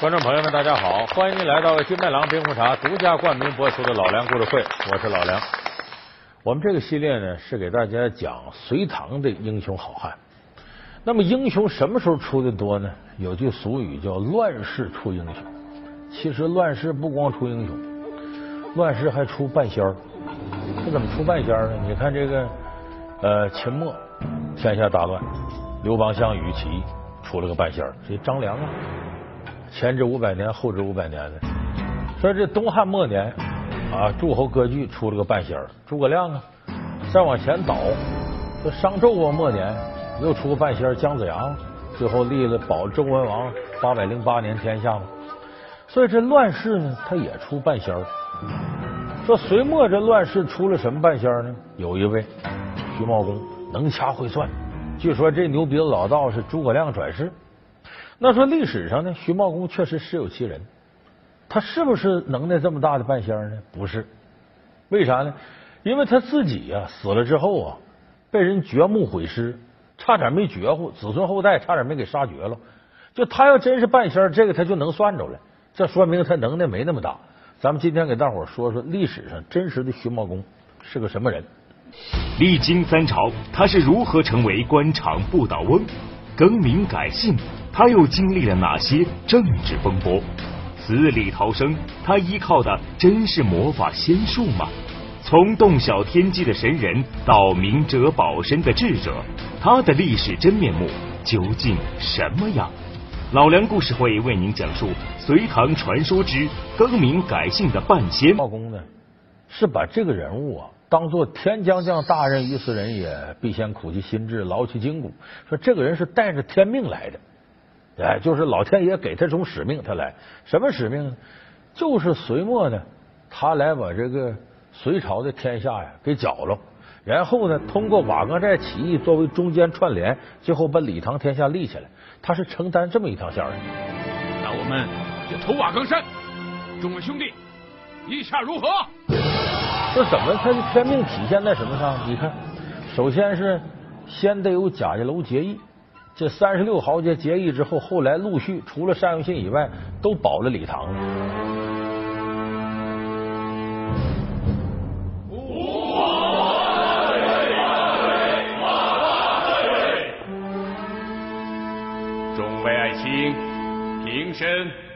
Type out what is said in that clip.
观众朋友们，大家好！欢迎您来到金麦郎冰红茶独家冠名播出的《老梁故事会》，我是老梁。我们这个系列呢，是给大家讲隋唐的英雄好汉。那么，英雄什么时候出的多呢？有句俗语叫“乱世出英雄”。其实，乱世不光出英雄，乱世还出半仙儿。这怎么出半仙儿呢？你看这个，呃，秦末天下大乱，刘邦、项羽起义，出了个半仙儿，这张良啊。前知五百年，后知五百年的。说这东汉末年啊，诸侯割据出了个半仙儿，诸葛亮啊。再往前倒，这商纣王末年又出个半仙儿，姜子牙，最后立了保周文王八百零八年天下嘛。所以这乱世呢，他也出半仙儿。说隋末这乱世出了什么半仙儿呢？有一位徐茂公能掐会算，据说这牛鼻子老道是诸葛亮转世。那说历史上呢，徐茂公确实实有其人，他是不是能耐这么大的半仙呢？不是，为啥呢？因为他自己呀死了之后啊，被人掘墓毁尸，差点没绝乎，子孙后代差点没给杀绝了。就他要真是半仙，这个他就能算着了，这说明他能耐没那么大。咱们今天给大伙说说历史上真实的徐茂公是个什么人。历经三朝，他是如何成为官场不倒翁？更名改姓？他又经历了哪些政治风波？死里逃生，他依靠的真是魔法仙术吗？从洞晓天机的神人到明哲保身的智者，他的历史真面目究竟什么样？老梁故事会为您讲述隋唐传说之更名改姓的半仙。茂公呢，是把这个人物啊当做天将降大任于斯人也，必先苦其心志，劳其筋骨。说这个人是带着天命来的。哎，就是老天爷给他种使命，他来什么使命呢？就是隋末呢，他来把这个隋朝的天下呀给搅了，然后呢，通过瓦岗寨起义作为中间串联，最后把李唐天下立起来。他是承担这么一条线的。那我们就投瓦岗山，众位兄弟，意下如何？这怎么他的天命体现在什么上？你看，首先是先得有贾家楼结义。这三十六豪杰结义之后，后来陆续除了单于信以外，都保了李唐。众位爱卿，平身。